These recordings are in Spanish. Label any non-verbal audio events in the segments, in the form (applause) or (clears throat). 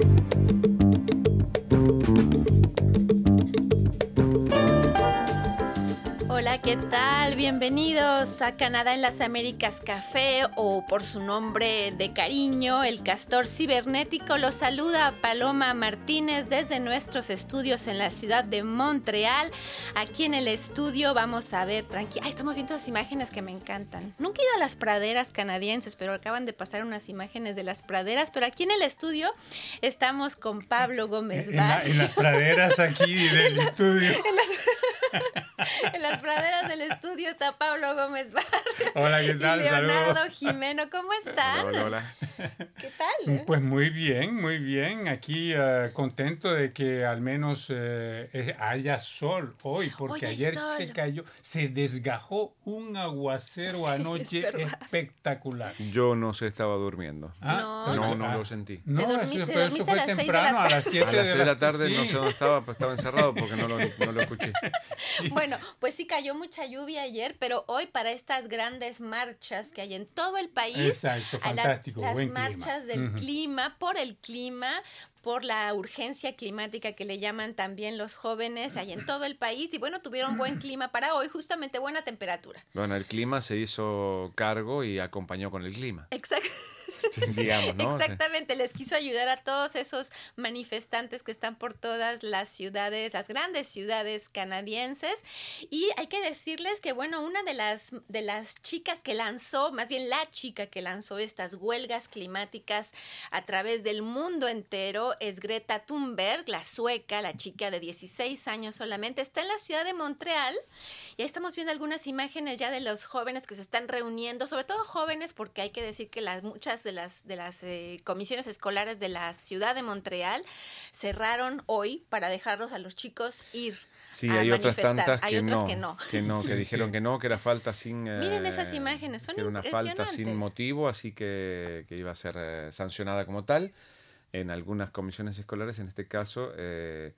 thank you ¿qué tal? Bienvenidos a Canadá en las Américas Café o por su nombre de cariño, el castor cibernético. Los saluda Paloma Martínez desde nuestros estudios en la ciudad de Montreal. Aquí en el estudio vamos a ver, tranquila, estamos viendo las imágenes que me encantan. Nunca he ido a las praderas canadienses, pero acaban de pasar unas imágenes de las praderas. Pero aquí en el estudio estamos con Pablo Gómez En, en las praderas aquí del estudio. (laughs) en las (laughs) (laughs) praderas del estudio está Pablo Gómez Barrios. Hola, ¿qué tal? Y Leonardo Jimeno, ¿cómo están? Hola, hola. ¿Qué tal? Pues muy bien, muy bien. Aquí uh, contento de que al menos uh, haya sol hoy, porque hoy ayer sol. se cayó, se desgajó un aguacero Sí, anoche es espectacular. Yo no se estaba durmiendo. No, pero- No, no ah, lo sentí. No, Te eso- te pero dormiste eso fue a las temprano, a las 7 A las 6 de la tarde no sé dónde estaba, pues estaba encerrado porque no lo, no lo escuché. (laughs) Bueno, pues sí cayó mucha lluvia ayer, pero hoy para estas grandes marchas que hay en todo el país, Exacto, a las- fantástico, las, buen clima. marchas del clima, por el clima, por la urgencia climática que le llaman también los jóvenes, hay en todo el país y bueno, tuvieron buen clima para hoy, justamente buena temperatura. Bueno, el clima se hizo cargo y acompañó con el clima. Exacto. (laughs) Exactamente, les quiso ayudar a todos esos manifestantes que están por todas las ciudades, las grandes ciudades canadienses. Y hay que decirles que, bueno, una de las, de las chicas que lanzó, más bien la chica que lanzó estas huelgas climáticas a través del mundo entero es Greta Thunberg, la sueca, la chica de 16 años solamente. Está en la ciudad de Montreal y ahí estamos viendo algunas imágenes ya de los jóvenes que se están reuniendo, sobre todo jóvenes, porque hay que decir que las, muchas de las, de las eh, comisiones escolares de la ciudad de Montreal cerraron hoy para dejarlos a los chicos ir. Sí, a hay otras manifestar. tantas Hay que otras no, que no. que no, que (laughs) Sí, dijeron sí. que no, que era falta sin... Miren eh, esas imágenes, son que era una falta sin impresionantes. motivo, así que, que iba a ser eh, sancionada como tal. En algunas comisiones escolares, en este caso, eh,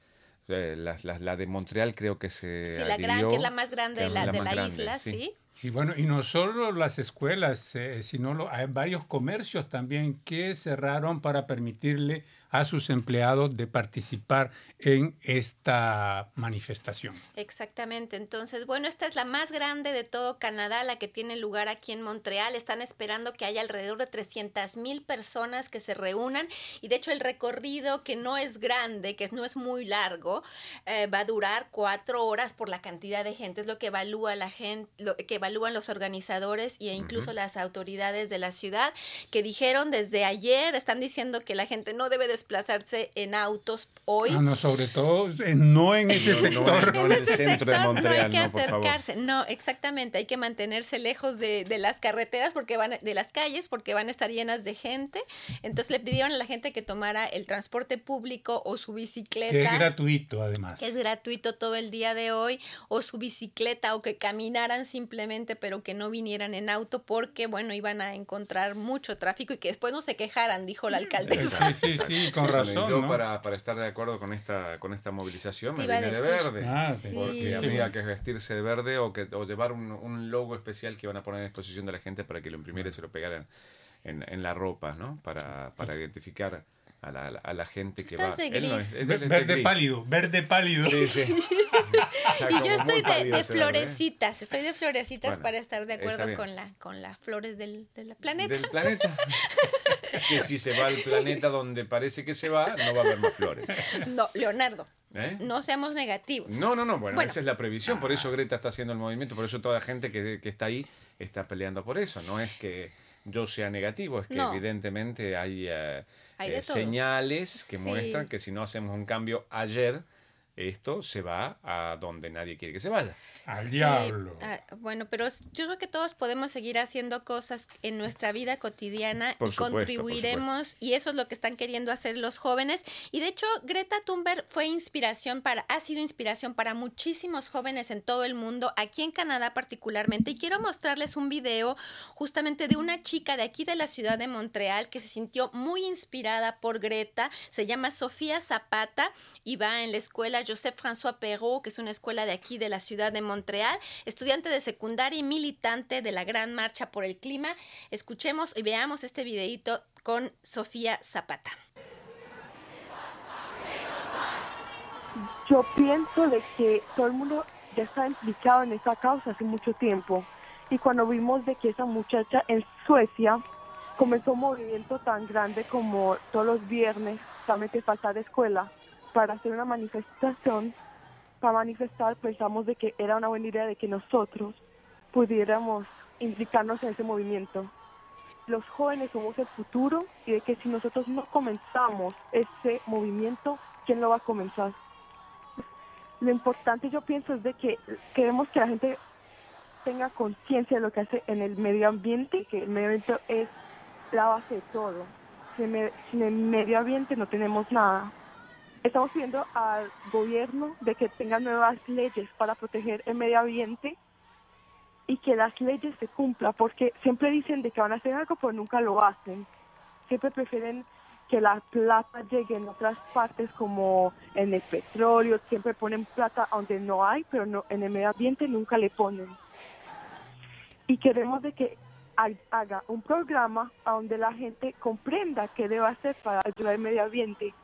eh, la, la- la de Montreal creo que se Sí, la gran, que es la más grande de la, de la grande, isla, sí. Y bueno, y no solo las escuelas, eh, sino hay varios comercios también que cerraron para permitirle a sus empleados de participar en esta manifestación. Exactamente. Entonces, bueno, esta es la más grande de todo Canadá, la que tiene lugar aquí en Montreal. Están esperando que haya alrededor de 300 mil personas que se reúnan. Y de hecho, el recorrido, que no es grande, que no es muy largo, eh, va a durar cuatro horas por la cantidad de gente. Es lo que evalúa la gente, lo que evalúan los organizadores e incluso las autoridades de la ciudad, que dijeron desde ayer, están diciendo que la gente no debe desplazarse en autos hoy. Ah, no, sobre todo, no en ese No, no, sector. no en el centro de Montreal, no hay que acercarse. No, exactamente. Hay que mantenerse lejos de, de las carreteras porque van, de las calles porque van a estar llenas de gente. Entonces le pidieron a la gente que tomara el transporte público o su bicicleta. Que es gratuito, además. que es gratuito todo el día de hoy, o su bicicleta, o que caminaran simplemente, pero que no vinieran en auto, porque, bueno, iban a encontrar mucho tráfico y que después no se quejaran, dijo la alcaldesa. Sí, sí, sí, con razón. Yo ¿no? para, para estar de acuerdo con esta, con esta movilización me vine de verde. Ah, Sí. Porque Sí. había que vestirse de verde o, que, o llevar un, un logo especial que van a poner a disposición de la gente para que lo imprimiera y se lo pegaran en, en la ropa, ¿no? Para, para identificar a la, a la gente que va. estás de Él no gris. es- él Ver- es de verde gris. pálido, verde pálido. Sí, sí. (laughs) Y yo estoy de, florecitas, estoy de florecitas Bueno, para estar de acuerdo con la con las flores del, del planeta. Del planeta. (laughs) que si se va al planeta donde parece que se va, no va a haber más flores. No, Leonardo, ¿Eh? no seamos negativos. No, no, no, bueno, Bueno. esa es la previsión, por eso Greta está haciendo el movimiento, por eso toda la gente que, que está ahí está peleando por eso, no es que yo sea negativo, es que No. evidentemente hay, eh, Hay eh, señales que Sí. muestran que si no hacemos un cambio ayer, esto se va a donde nadie quiere que se vaya. Al Sí, diablo. ah, bueno, pero yo creo que todos podemos seguir haciendo cosas en nuestra vida cotidiana Por y supuesto, por contribuiremos y eso es lo que están queriendo hacer los jóvenes y de hecho Greta Thunberg fue inspiración para ha sido inspiración para muchísimos jóvenes en todo el mundo, aquí en Canadá particularmente y quiero mostrarles un video justamente de una chica de aquí de la ciudad de Montreal que se sintió muy inspirada por Greta, se llama Sofía Zapata y va en la escuela Joseph François Perrault, que es una escuela de aquí de la ciudad de Montreal, estudiante de secundaria y militante de la Gran Marcha por el Clima. Escuchemos y veamos este videito con Sofía Zapata. Yo pienso de que todo el mundo ya está implicado en esa causa hace mucho tiempo. Y cuando vimos de que esa muchacha en Suecia comenzó un movimiento tan grande como todos los viernes, solamente falta de escuela, para hacer una manifestación, para manifestar, pensamos de que era una buena idea de que nosotros pudiéramos implicarnos en ese movimiento. Los jóvenes somos el futuro y de que si nosotros no comenzamos ese movimiento, ¿quién lo va a comenzar? Lo importante yo pienso es de que queremos que la gente tenga conciencia de lo que hace en el medio ambiente, que el medio ambiente es la base de todo. Sin, el medio ambiente no tenemos nada. Estamos pidiendo al gobierno de que tenga nuevas leyes para proteger el medio ambiente y que las leyes se cumplan, porque siempre dicen de que van a hacer algo, pero nunca lo hacen. Siempre prefieren que la plata llegue en otras partes como en el petróleo, siempre ponen plata donde no hay, pero no, en el medio ambiente nunca le ponen. Y queremos de que haga un programa donde la gente comprenda qué debe hacer para ayudar al medio ambiente.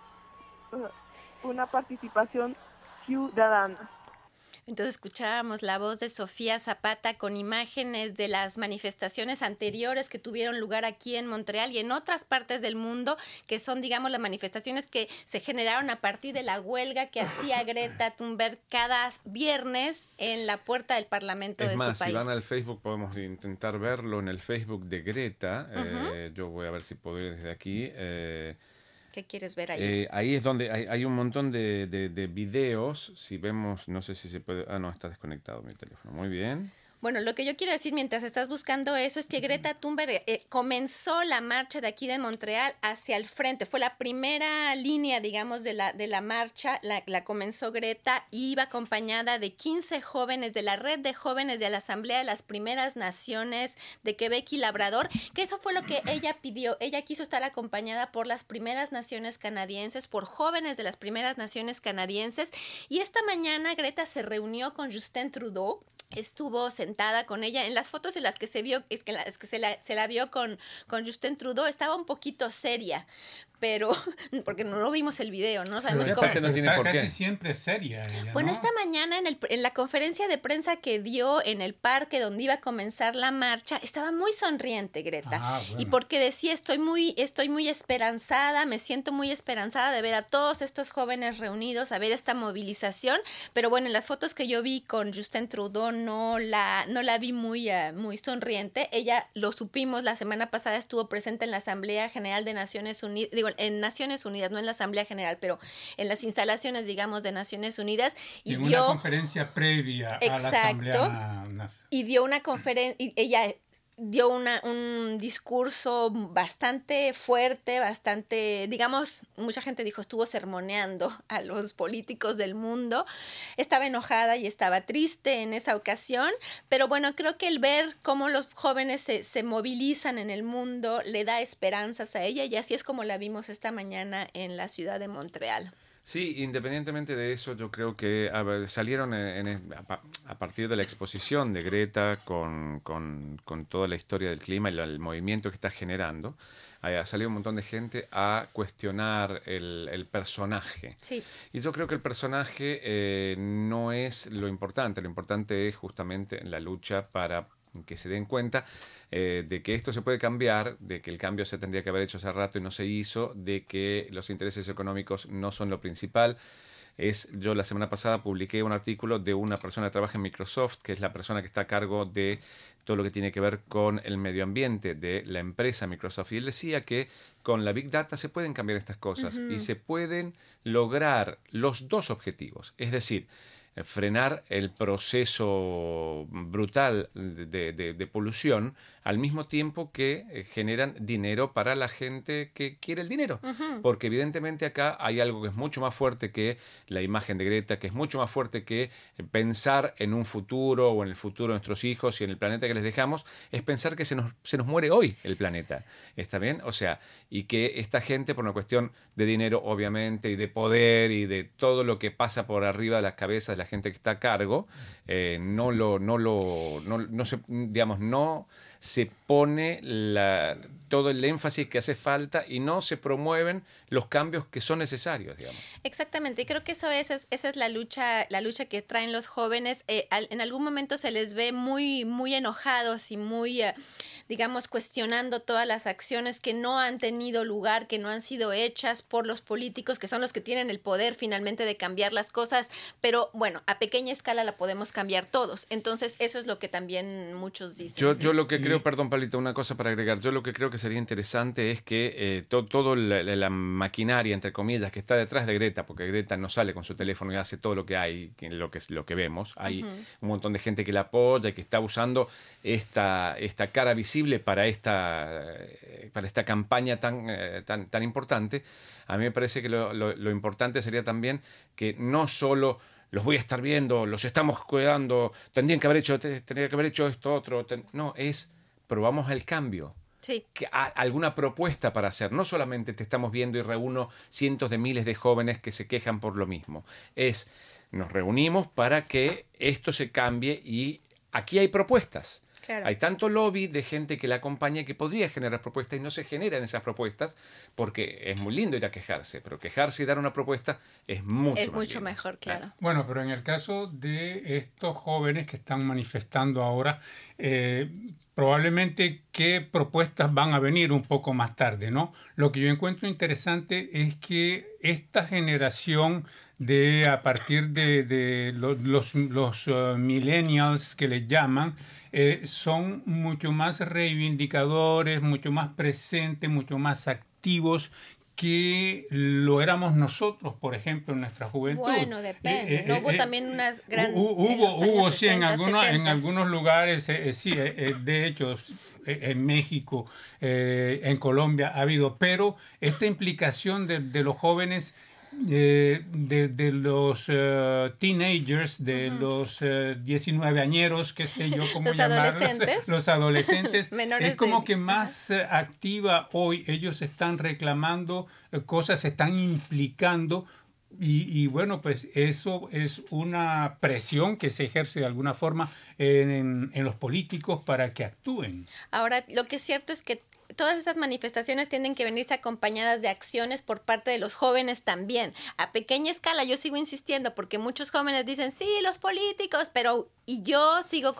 Una participación ciudadana. Entonces escuchábamos la voz de Sofía Zapata con imágenes de las manifestaciones anteriores que tuvieron lugar aquí en Montreal y en otras partes del mundo, que son, digamos, las manifestaciones que se generaron a partir de la huelga que hacía (laughs) Greta Thunberg cada viernes en la puerta del Parlamento de su país. Si van al Facebook podemos intentar verlo en el Facebook de Greta. Eh, yo voy a ver si puedo ir desde aquí. Eh, ¿Qué quieres ver ahí? Eh, ahí es donde hay, un montón de, de, videos. Si vemos, no sé si se puede. Ah, no, está desconectado mi teléfono. Muy bien. Bueno, lo que yo quiero decir mientras estás buscando eso es que Greta Thunberg eh, comenzó la marcha de aquí de Montreal hacia el frente. Fue la primera línea, digamos, de la, de la marcha. La, la comenzó Greta y iba acompañada de 15 jóvenes de la red de jóvenes de la Asamblea de las Primeras Naciones de Quebec y Labrador, que eso fue lo que ella pidió. Ella quiso estar acompañada por las primeras naciones canadienses, por jóvenes de las primeras naciones canadienses. Y esta mañana Greta se reunió con Justin Trudeau estuvo sentada con ella en las fotos en las que se vio es que, es que se, la, se la vio con, con Justin Trudeau estaba un poquito seria pero (laughs) porque no lo vimos el video, no sabemos cómo. No tiene por qué. casi siempre seria. bueno, esta mañana en, el, en la conferencia de prensa que dio en el parque donde iba a comenzar la marcha, estaba muy sonriente Greta ah, y porque decía estoy muy estoy muy esperanzada, me siento muy esperanzada de ver a todos estos jóvenes reunidos, a ver esta movilización, pero bueno, en las fotos que yo vi con Justin Trudeau no la no la vi muy uh, muy sonriente. Ella lo supimos la semana pasada estuvo presente en la Asamblea General de Naciones Unidas, digo en Naciones Unidas, no en la Asamblea General, pero en las instalaciones, digamos, de Naciones Unidas. Y en dio, una conferencia previa a la Asamblea Y dio una conferencia, ella dio una, un discurso bastante fuerte, bastante, digamos, mucha gente dijo, estuvo sermoneando a los políticos del mundo. Estaba enojada y estaba triste en esa ocasión, pero bueno, creo que el ver cómo los jóvenes se, se movilizan en el mundo le da esperanzas a ella y así es como la vimos esta mañana en la ciudad de Montreal. Sí, independientemente de eso, yo creo que salieron a, partir de la exposición de Greta con, toda la historia del clima y el, movimiento que está generando, ha salido un montón de gente a cuestionar el, personaje. Sí. Y yo creo que el personaje eh, no es lo importante, lo importante es justamente la lucha para que se den cuenta eh, de que esto se puede cambiar, de que el cambio se tendría que haber hecho hace rato y no se hizo, de que los intereses económicos no son lo principal. Es, yo la semana pasada publiqué un artículo de una persona que trabaja en Microsoft, que es la persona que está a cargo de todo lo que tiene que ver con el medio ambiente de la empresa Microsoft. Y él decía que con la Big Data se pueden cambiar estas cosas y se pueden lograr los dos objetivos. Es decir, frenar el proceso brutal de, polución al mismo tiempo que eh, generan dinero para la gente que quiere el dinero. Porque evidentemente acá hay algo que es mucho más fuerte que la imagen de Greta, que es mucho más fuerte que pensar en un futuro o en el futuro de nuestros hijos y en el planeta que les dejamos, es pensar que se nos, se nos muere hoy el planeta. ¿Está bien? O sea, y que esta gente, por una cuestión de dinero, obviamente, y de poder y de todo lo que pasa por arriba de las cabezas de la gente que está a cargo, eh, no lo, no lo, no, no se, digamos, no se pone la, todo el énfasis que hace falta y no se promueven los cambios que son necesarios, digamos. Exactamente, y creo que eso es, esa es la lucha, la lucha que traen los jóvenes. Eh, en algún momento se les ve muy, muy enojados y muy, eh, digamos, cuestionando todas las acciones que no han tenido lugar, que no han sido hechas por los políticos, que son los que tienen el poder finalmente de cambiar las cosas, pero bueno, a pequeña escala la podemos cambiar todos. Entonces, eso es lo que también muchos dicen. Yo, yo lo que creo, perdón, Palito, una cosa para agregar, yo lo que creo que sería interesante es que eh, todo la, maquinaria, entre comillas, que está detrás de Greta, porque Greta no sale con su teléfono y hace todo lo que hay, lo que, lo que vemos, hay un montón de gente que la apoya y que está usando esta, esta cara visible para esta, eh, para esta campaña tan, eh, tan, tan importante, a mí me parece que lo, lo, importante sería también que no solo los voy a estar viendo, los estamos cuidando, tendrían que haber hecho, tendría que haber hecho esto otro. no, es probamos el cambio. Sí. Que, alguna propuesta para hacer. No solamente te estamos viendo y reúno cientos de miles de jóvenes que se quejan por lo mismo. Es, nos reunimos para que esto se cambie y aquí hay propuestas. Hay tanto lobby de gente que la acompaña que podría generar propuestas y no se generan esas propuestas porque es muy lindo ir a quejarse, pero quejarse y dar una propuesta es mucho, es mucho mejor, claro. Bueno, pero en el caso de estos jóvenes que están manifestando ahora, eh, probablemente qué propuestas van a venir un poco más tarde, ¿no? Lo que yo encuentro interesante es que esta generación de a partir de, los, los, uh, millennials que les llaman, eh, son mucho más reivindicadores, mucho más presentes, mucho más activos que lo éramos nosotros, por ejemplo, en nuestra juventud. Bueno, depende. Eh, ¿No hubo eh, también unas grandes... Hubo, hubo sí, en, algunos, en algunos lugares, sí, de hecho, en México, en Colombia ha habido, pero esta implicación de, de los jóvenes de, de, los uh, teenagers, de los uh, 19 añeros, qué sé yo, cómo (laughs) los adolescentes. Los adolescentes. (laughs) es como que más uh, activa hoy. Ellos están reclamando uh, cosas, se están implicando. Y, y, bueno, pues eso es una presión que se ejerce de alguna forma en, en, los políticos para que actúen. Ahora, lo que es cierto es que todas esas manifestaciones tienen que venirse acompañadas de acciones por parte de los jóvenes también. A pequeña escala, yo sigo insistiendo porque muchos jóvenes dicen, sí, los políticos, pero y yo sigo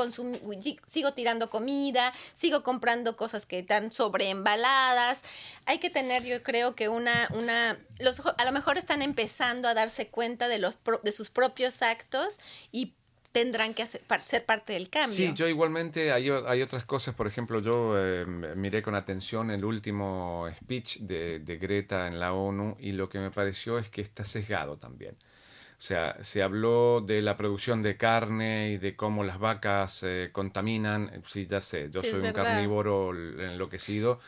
sigo tirando comida, sigo comprando cosas que están sobreembaladas. Hay que tener, yo creo que una, una, los, a lo mejor están empezando a darse cuenta de los de sus propios actos y tendrán que hacer, ser parte del cambio. Sí, yo igualmente hay, hay otras cosas, por ejemplo, yo eh, miré con atención el último speech de, de, Greta en la ONU y lo que me pareció es que está sesgado también. O sea, se habló de la producción de carne y de cómo las vacas eh, contaminan. Sí, ya sé, yo soy un carnívoro enloquecido.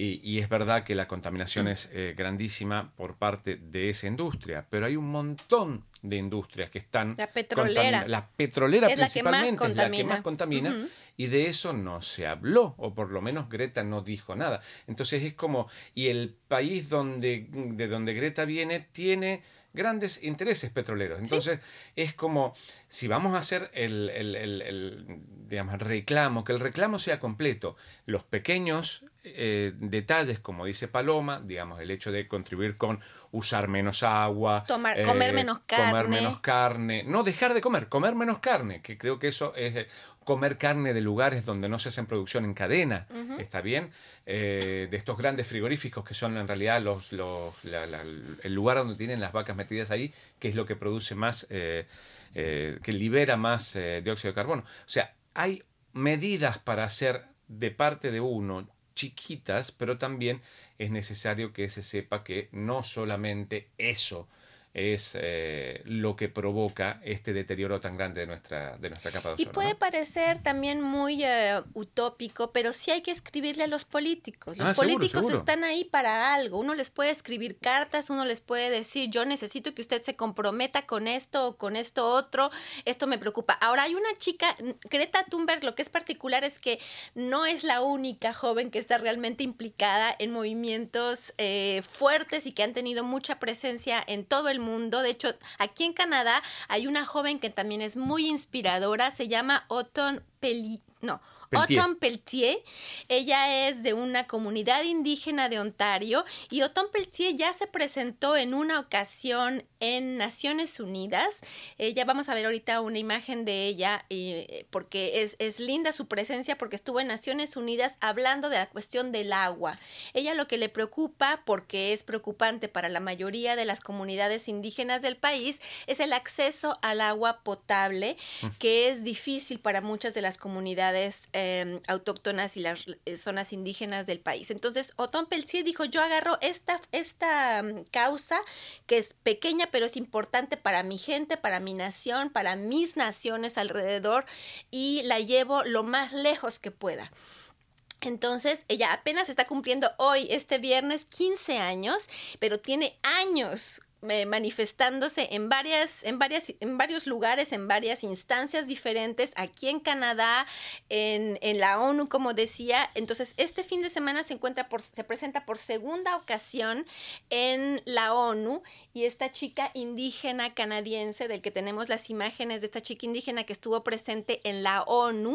Y, y, es verdad que la contaminación es eh, grandísima por parte de esa industria, pero hay un montón de industrias que están... La petrolera. La petrolera principalmente es la que más contamina. Y de eso no se habló, o por lo menos Greta no dijo nada. Entonces es como, y el país donde, de donde Greta viene tiene grandes intereses petroleros. Entonces, es como si vamos a hacer el, el, el, digamos, el reclamo, que el reclamo sea completo. Los pequeños eh, detalles, como dice Paloma, digamos, el hecho de contribuir con usar menos agua, Tomar, eh, comer menos carne. Comer menos carne. No dejar de comer, comer menos carne, que creo que eso es eh, comer carne de lugares donde no se hacen producción en cadena, ¿está bien? De estos grandes frigoríficos que son en realidad los, los el lugar donde tienen las vacas metidas ahí, que es lo que produce más, que libera más dióxido de carbono. O sea, hay medidas para hacer de parte de uno chiquitas, pero también es necesario que se sepa que no solamente eso es eh, lo que provoca este deterioro tan grande de nuestra, de nuestra capa de ozono. Y puede parecer también muy eh, utópico, pero sí hay que escribirle a los políticos. Los ah, políticos están ahí para algo. Uno les puede escribir cartas, uno les puede decir, yo necesito que usted se comprometa con esto o con esto otro, esto me preocupa. Ahora hay una chica, Greta Thunberg, lo que es particular es que no es la única joven que está realmente implicada en movimientos eh, fuertes y que han tenido mucha presencia en todo el mundo. De hecho, aquí en Canadá hay una joven que también es muy inspiradora, se llama Autumn Peli, no, Peltier. Autumn Peltier. Ella es de una comunidad indígena de Ontario y Autumn Peltier ya se presentó en una ocasión en Naciones Unidas. Ella, vamos a ver ahorita una imagen de ella eh, porque es, es linda su presencia porque estuvo en Naciones Unidas hablando de la cuestión del agua. Ella lo que le preocupa, porque es preocupante para la mayoría de las comunidades indígenas del país, es el acceso al agua potable, que es difícil para muchas de las comunidades eh, autóctonas y las eh, zonas indígenas del país. Entonces, Otón Peltier dijo, yo agarro esta, esta um, causa que es pequeña, pero es importante para mi gente, para mi nación, para mis naciones alrededor, y la llevo lo más lejos que pueda. Entonces, ella apenas está cumpliendo hoy, este viernes, 15 años, pero tiene años manifestándose en varias, en varias, en varios lugares, en varias instancias diferentes, aquí en Canadá, en, en, la ONU, como decía. Entonces, este fin de semana se encuentra por, se presenta por segunda ocasión en la ONU y esta chica indígena canadiense, del que tenemos las imágenes de esta chica indígena que estuvo presente en la ONU,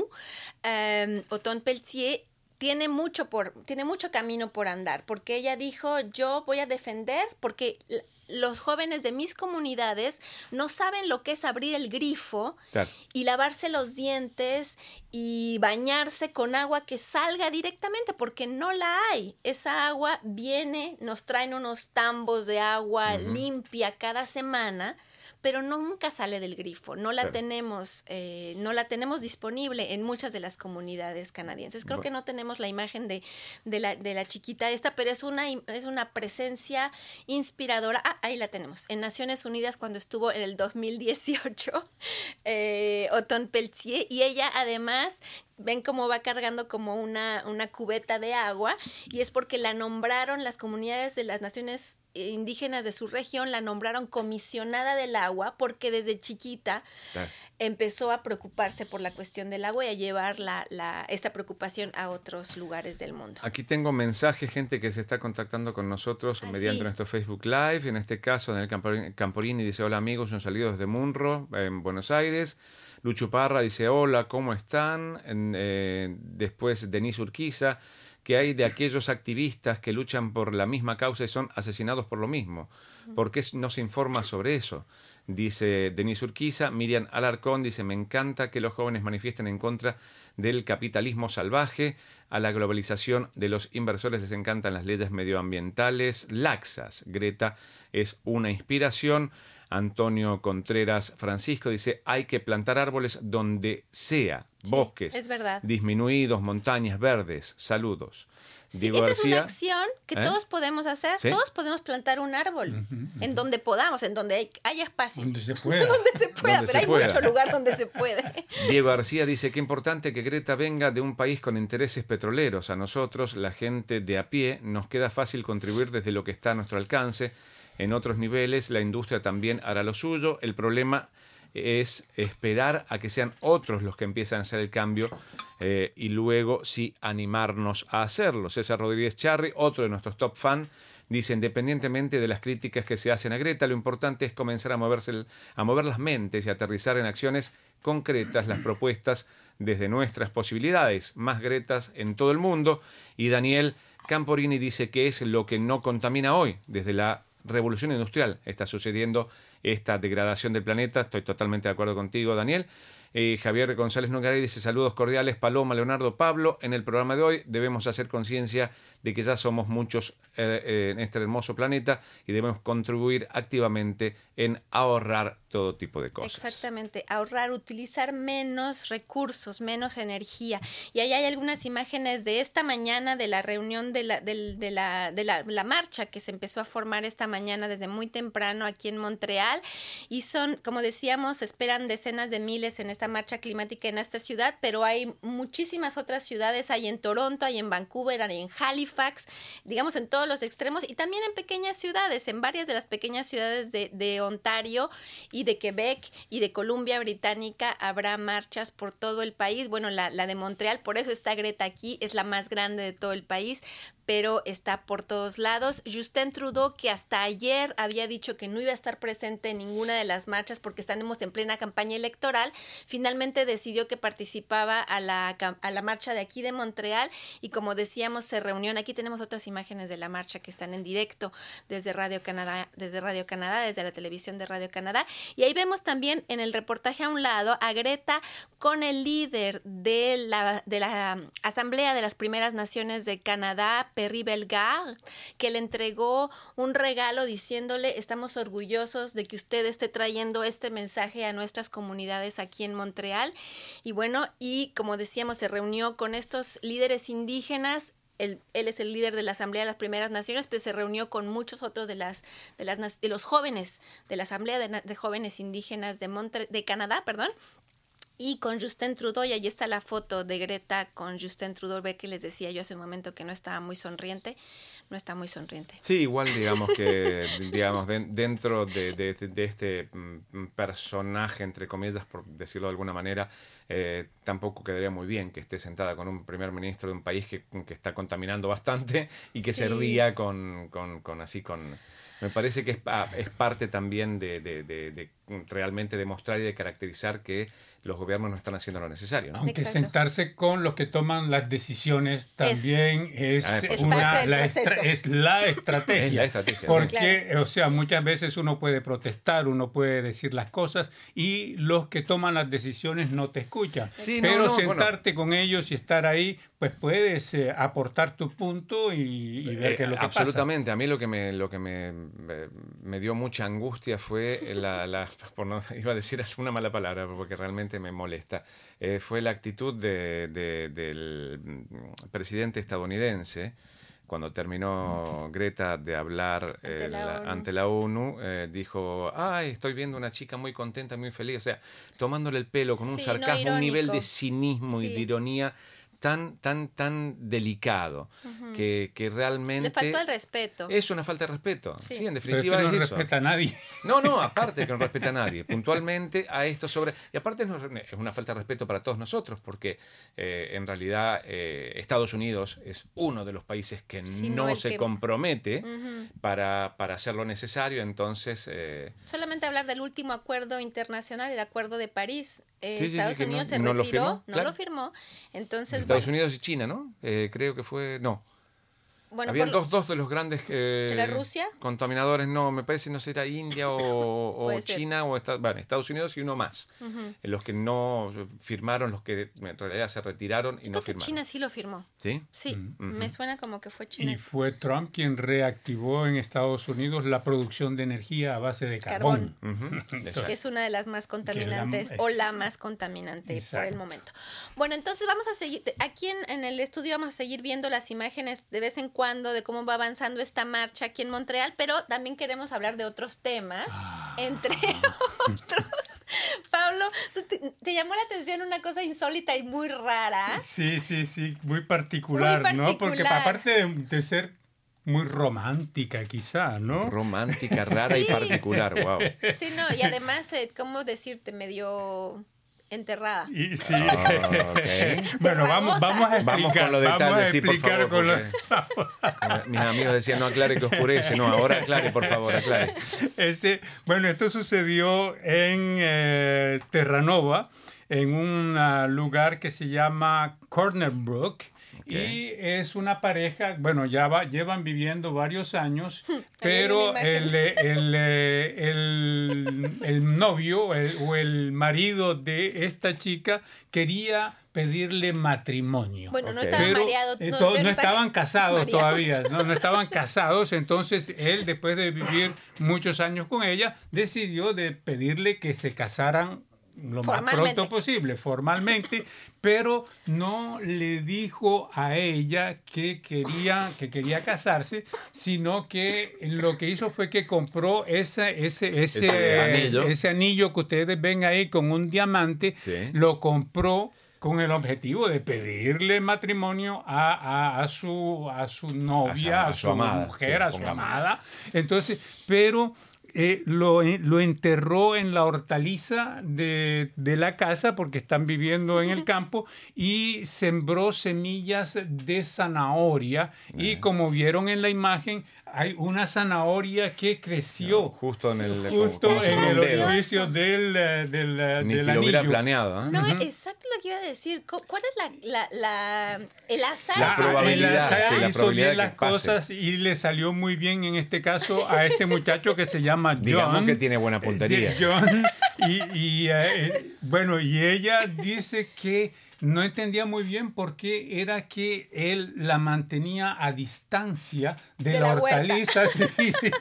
um, Oton Peltier, tiene mucho por tiene mucho camino por andar porque ella dijo yo voy a defender porque los jóvenes de mis comunidades no saben lo que es abrir el grifo Claro. y lavarse los dientes y bañarse con agua que salga directamente porque no la hay. Esa agua viene, nos traen unos tambos de agua limpia cada semana pero nunca sale del grifo, no la Claro. tenemos, eh, no la tenemos disponible en muchas de las comunidades canadienses. Creo que no tenemos la imagen de, de, la, de la chiquita esta, pero es una, es una presencia inspiradora. Ah, ahí la tenemos. En Naciones Unidas cuando estuvo en el 2018, (laughs) eh, Oton Peltier, y ella además ven cómo va cargando como una, una cubeta de agua y es porque la nombraron las comunidades de las naciones eh, indígenas de su región, la nombraron comisionada del agua porque desde chiquita empezó a preocuparse por la cuestión del agua y a llevar la, la, esta preocupación a otros lugares del mundo. Aquí tengo mensajes, gente que se está contactando con nosotros Ah, mediante sí. nuestro Facebook Live. En este caso, Daniel Camporini, Camporini dice: Hola amigos, un saludo desde Munro, en Buenos Aires. Lucho Parra dice: Hola, ¿cómo están? Eh, después, Denise Urquiza. ¿Qué hay de aquellos activistas que luchan por la misma causa y son asesinados por lo mismo? ¿Por qué no se informa sobre eso? Dice Denise Urquiza. Miriam Alarcón dice: Me encanta que los jóvenes manifiesten en contra del capitalismo salvaje. A la globalización de los inversores les encantan las leyes medioambientales laxas. Greta es una inspiración. Antonio Contreras Francisco dice, hay que plantar árboles donde sea, Sí, bosques, es verdad. disminuidos, montañas verdes. Saludos. Sí, Diego esta es una acción que ¿eh? todos podemos hacer. Sí. Todos podemos plantar un árbol en donde podamos, en donde hay- haya espacio. Donde se (laughs) pueda. donde se pueda, Donde pero se hay pueda. mucho lugar donde se puede. (laughs) Diego García dice que importante que Greta venga de un país con intereses petroleros. A nosotros, la gente de a pie, nos queda fácil contribuir desde lo que está a nuestro alcance. En otros niveles, la industria también hará lo suyo. El problema es esperar a que sean otros los que empiezan a hacer el cambio eh, y luego sí animarnos a hacerlo. César Rodríguez Charri, otro de nuestros top fan, dice, independientemente de las críticas que se hacen a Greta, lo importante es comenzar a, moverse a mover las mentes y aterrizar en acciones concretas las propuestas desde nuestras posibilidades, más Gretas en todo el mundo. Y Daniel Camporini dice que es lo que no contamina hoy, desde la revolución industrial está sucediendo esta degradación del planeta. Estoy totalmente de acuerdo contigo, Daniel. Eh, Javier González Nogaray dice saludos cordiales, Paloma, Leonardo, Pablo. En el programa de hoy debemos hacer conciencia de que ya somos muchos eh, eh, en este hermoso planeta y debemos contribuir activamente en ahorrar todo tipo de cosas. Exactamente, ahorrar, utilizar menos recursos, menos energía. Y ahí hay algunas imágenes de esta mañana, de la reunión de la, del- de la, de la, marcha que se empezó a formar esta mañana desde muy temprano aquí en Montreal. Y son, como decíamos, esperan decenas de miles en esta marcha climática en esta ciudad, pero hay muchísimas otras ciudades, hay en Toronto, hay en Vancouver, hay en Halifax, digamos en todos los extremos y también en pequeñas ciudades, en varias de las pequeñas ciudades de, Ontario y de Quebec y de Columbia Británica habrá marchas por todo el país. Bueno, la, la de Montreal, por eso está Greta aquí, es la más grande de todo el país pero está por todos lados. Justin Trudeau, que hasta ayer había dicho que no iba a estar presente en ninguna de las marchas porque estamos en plena campaña electoral, finalmente decidió que participaba a la, a la marcha de aquí de Montreal y como decíamos, se reunió. Aquí tenemos otras imágenes de la marcha que están en directo desde Radio Canadá, desde Radio Canadá, desde la televisión de Radio Canadá. Y ahí vemos también en el reportaje a un lado a Greta con el líder de la, de la Asamblea de las Primeras Naciones de Canadá, Perry Belgar, que le entregó un regalo diciéndole, estamos orgullosos de que usted esté trayendo este mensaje a nuestras comunidades aquí en Montreal. Y bueno, y como decíamos, se reunió con estos líderes indígenas él, él, es el líder de la Asamblea de las Primeras Naciones, pero se reunió con muchos otros de, las, de, las, de los jóvenes de la Asamblea de, de Jóvenes Indígenas de, Montre, de Canadá, perdón, y con Justin Trudeau, y ahí está la foto de Greta con Justin Trudeau, ve que les decía yo hace un momento que no estaba muy sonriente, no está muy sonriente. Sí, igual digamos que (laughs) digamos de, dentro de, de, de, este personaje, entre comillas, por decirlo de alguna manera, eh, tampoco quedaría muy bien que esté sentada con un primer ministro de un país que, que está contaminando bastante y que sí. se ría con, con, con así con me parece que es, es parte también de, de, de, de, realmente demostrar y de caracterizar que los gobiernos no están haciendo lo necesario. ¿no? Aunque Exacto. sentarse con los que toman las decisiones también es, es, es una, la, estra es la (laughs) estrategia. es la estrategia. Porque, claro. o sea, muchas veces uno puede protestar, uno puede decir las cosas y los que toman las decisiones no te escuchan. Sí, Pero no, no, sentarte bueno. con ellos y estar ahí, pues puedes eh, aportar tu punto y, y ver eh, qué es lo que Absolutamente. pasa. A mí lo que me, lo que me, me dio mucha angustia fue la, la por no, iba a decir una mala palabra, porque realmente me molesta, eh, fue la actitud de, de, del presidente estadounidense cuando terminó Greta de hablar ante, eh, la, ONU. ante la ONU, eh, dijo, ay, estoy viendo una chica muy contenta, muy feliz, o sea, tomándole el pelo con un sarcasmo, no un nivel de cinismo sí. y de ironía tan, tan, tan delicado uh -huh. que, que, realmente... Le faltó el respeto. Es una falta de respeto. Sí, sí en definitiva Pero es que no es eso. respeta a nadie. No, no, aparte que no respeta a nadie. Puntualmente a esto sobre... Y aparte es una falta de respeto para todos nosotros, porque eh, en realidad eh, Estados Unidos es uno de los países que sí, no, no se que... compromete uh -huh. para, para hacer lo necesario, entonces... Eh... Solamente hablar del último acuerdo internacional, el Acuerdo de París. Sí, Estados Unidos no, se retiró, lo firmó, no claro. lo firmó. Entonces, Estados Unidos y China, ¿no? Eh, creo que fue. No. Bueno, Habían dos, dos de los grandes eh, ¿Era Rusia? contaminadores, no, me parece, no sé, era India o, (laughs) o China o Estados, bueno, Estados Unidos y uno más. Uh -huh. Los que no firmaron, los que en realidad se retiraron y Creo no que firmaron. China sí lo firmó. ¿Sí? Sí, uh -huh. me suena como que fue China. Y fue Trump quien reactivó en Estados Unidos la producción de energía a base de carbón. carbón. Uh (laughs) -huh. que es una de las más contaminantes la, o la más contaminante Exacto. por el momento. Bueno, entonces vamos a seguir, aquí en, en el estudio vamos a seguir viendo las imágenes de vez en cuando de cómo va avanzando esta marcha aquí en Montreal, pero también queremos hablar de otros temas, ah. entre (laughs) otros. Pablo, te, te, llamó la atención una cosa insólita y muy rara. Sí, sí, sí, muy particular, muy particular. ¿no? Porque aparte de, de ser muy romántica quizá, ¿no? Romántica, rara sí. y particular, wow. Sí, no, y además, eh, ¿cómo decirte? Medio enterrada. Y, sí. Oh, okay. (laughs) bueno, vamos, vamos a explicar. Vamos con los detalles, vamos a explicar sí, con los... (laughs) Mis amigos decían, no aclare que oscurece. No, ahora aclare, por favor, aclare. Este, bueno, esto sucedió en eh, Terranova, en un uh, lugar que se llama Corner Brook. Okay. Y es una pareja, bueno, ya va, llevan viviendo varios años, (laughs) pero el, el, el, el, novio o el marido de esta chica quería pedirle matrimonio. Bueno, no estaban pero, mareados. No, no, no estaban casados mareados. todavía, no, no estaban (laughs) casados, entonces él, después de vivir muchos años con ella, decidió de pedirle que se casaran lo más pronto posible, formalmente, (laughs) pero no le dijo a ella que quería, que quería casarse, sino que lo que hizo fue que compró esa, ese, ese, ese, anillo. ese anillo que ustedes ven ahí con un diamante, sí. lo compró con el objetivo de pedirle matrimonio a, a, a su, a su novia, a su, a su, a su amada, mujer, sí, a su amada. Entonces, pero eh, lo, lo, enterró en la hortaliza de, de, la casa porque están viviendo en el (laughs) campo y sembró semillas de zanahoria. Y como vieron en la imagen hay una zanahoria que creció justo en el, justo en el orificio del, del, Ni del que lo anillo. hubiera planeado. ¿eh? No, exacto lo que iba a decir. ¿Cuál es la, la, la el azar? La probabilidad, el azar sí, la hizo probabilidad bien de las que pase. cosas y le salió muy bien en este caso a este (laughs) muchacho que se llama John. Digamos que tiene buena puntería. Eh, John, y, y, eh, eh, bueno, y ella dice que no entendía muy bien por qué era que él la mantenía a distancia de, De la, la hortaliza. (laughs) sí,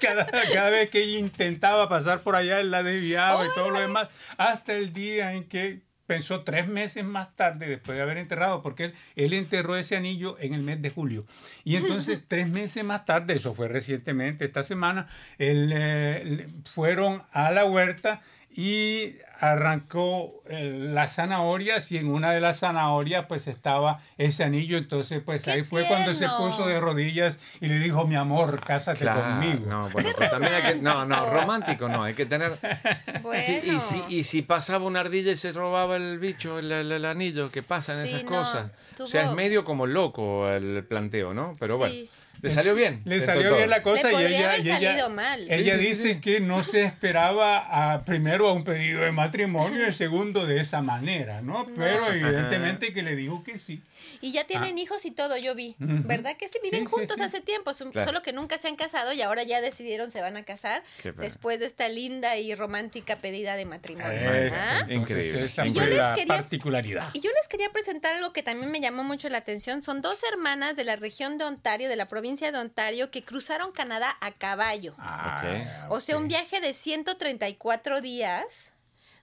cada, cada vez que ella intentaba pasar por allá, él la desviaba y todo lo demás, hasta el día en que pensó tres meses más tarde, después de haber enterrado, porque él, él enterró ese anillo en el mes de julio. Y (laughs) entonces, tres meses más tarde, eso fue recientemente, esta semana, él, eh, fueron a la huerta y arrancó eh, las zanahorias y en una de las zanahorias pues estaba ese anillo, entonces pues ¡Qué ahí fue cuando se puso de rodillas y le dijo, mi amor, cásate Claro, conmigo. no, bueno, pero también hay que, no, no, romántico no, hay que tener. Bueno. Sí, y, si, y si pasaba una ardilla y se robaba el bicho, el, el- el anillo, ¿qué pasan Sí, esas no, cosas? tuvo- O sea, es medio como loco el planteo, ¿no? Pero bueno, Sí. Le salió bien. Le salió todo. bien la cosa Le y ella, haber y ella- salido mal. ella Sí, sí, dice sí. que no se esperaba a, primero a un pedido de matrimonio y el (laughs) segundo de esa manera, ¿no? Pero evidentemente que le dijo que sí. Y ya tienen hijos y todo, yo vi. Ah. ¿Verdad que sí? Viven juntos sí. hace tiempo, son- Claro. solo que nunca se han casado y ahora ya decidieron se van a casar después de esta linda y romántica pedida de matrimonio. ¿ah? entonces Increíble. Esa Y yo les la quería- particularidad. Y yo les quería presentar algo que también me llamó mucho la atención. Son dos hermanas de la región de Ontario, de la provincia de Ontario, que cruzaron Canadá a caballo. Ah, O sea, un viaje de 134 días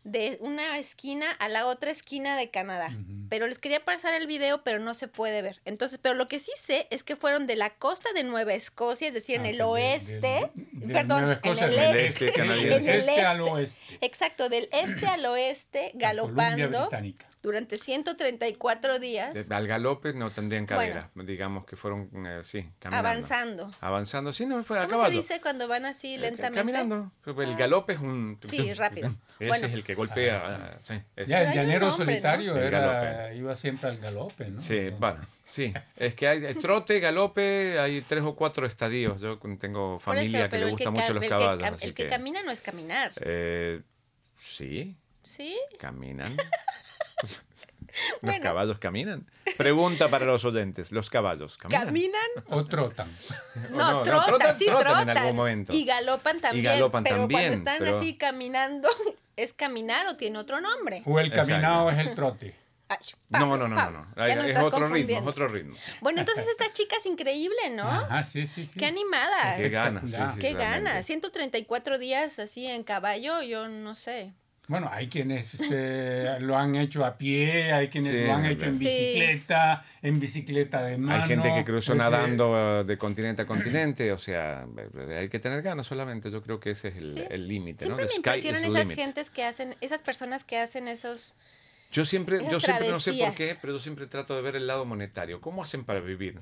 de una esquina a la otra esquina de Canadá. Pero les quería pasar el video, pero no se puede ver. Entonces, pero lo que sí sé es que fueron de la costa de Nueva Escocia, es decir, en Ah, el oeste, del- perdón, en el este, este canadiense. en el Este al este. oeste. Exacto, del este al oeste, (coughs) galopando durante 134 días, Al galope no tendrían cadera, digamos que fueron, eh, sí, caminando. avanzando. Avanzando, sí, no, fue ¿Cómo se dice cuando van así Eh, lentamente? Caminando. El galope es un... Sí, rápido. (laughs) Ese Bueno. es el que golpea. ah, sí, ese. Ya, el llanero nombre, ¿no? solitario era, iba siempre al galope, ¿no? Sí, bueno, sí. Es que hay trote, galope, hay tres o cuatro estadios. Yo tengo familia eso, que le gustan mucho los el que caballos. cam- así el que que, camina no es caminar. eh, sí, ¿Sí? caminan. (laughs) (laughs) ¿Los Bueno. caballos caminan? Pregunta para los oyentes. ¿Los caballos caminan? ¿Caminan? O trotan. (laughs) No, no, no, trotan, trotan- sí trotan trotan. en algún momento. Y galopan también. galopan pero también, cuando están pero- así caminando, (laughs) ¿es caminar o tiene otro nombre? O el Exacto. caminado es el trote. Ay, No, Pablo, no, no, no. Pablo, es otro ritmo, es otro ritmo. Bueno, entonces esta chica es increíble, ¿no? Ajá, sí, sí, sí. Qué animada. Qué gana, sí, sí, Qué realmente. gana. 134 días así en caballo, yo no sé. Bueno, hay quienes eh, lo han hecho a pie, hay quienes Sí, lo han hecho en Sí. bicicleta, en bicicleta de mano. Hay gente que cruzó Ese- nadando eh, de continente a continente, o sea, eh, hay que tener ganas solamente. Yo creo que ese es el Sí. límite, ¿no? The me impresionan the esas limit. gentes que hacen, esas personas que hacen esos... Yo siempre, esas yo siempre no sé por qué, pero yo siempre trato de ver el lado monetario. ¿Cómo hacen para vivir?